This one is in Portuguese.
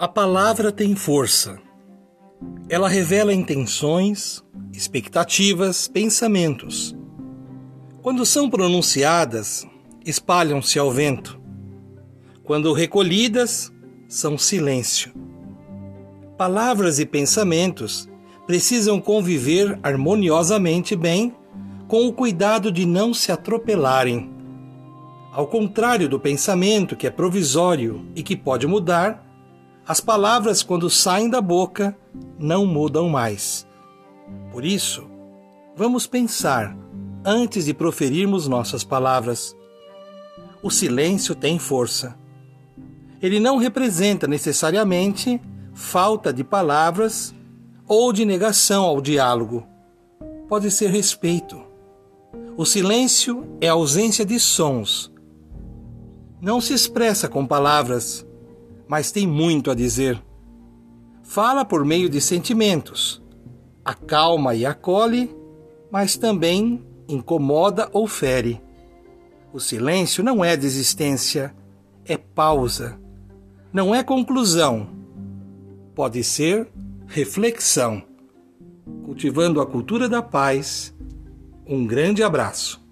A palavra tem força. Ela revela intenções, expectativas, pensamentos. Quando são pronunciadas, espalham-se ao vento. Quando recolhidas, são silêncio. Palavras e pensamentos precisam conviver harmoniosamente bem, com o cuidado de não se atropelarem. Ao contrário do pensamento, que é provisório e que pode mudar, as palavras, quando saem da boca, não mudam mais. Por isso, vamos pensar antes de proferirmos nossas palavras. O silêncio tem força. Ele não representa necessariamente falta de palavras ou de negação ao diálogo. Pode ser respeito. O silêncio é ausência de sons. Não se expressa com palavras, mas tem muito a dizer. Fala por meio de sentimentos, acalma e acolhe, mas também incomoda ou fere. O silêncio não é desistência, é pausa. Não é conclusão. Pode ser reflexão. Cultivando a cultura da paz. Um grande abraço.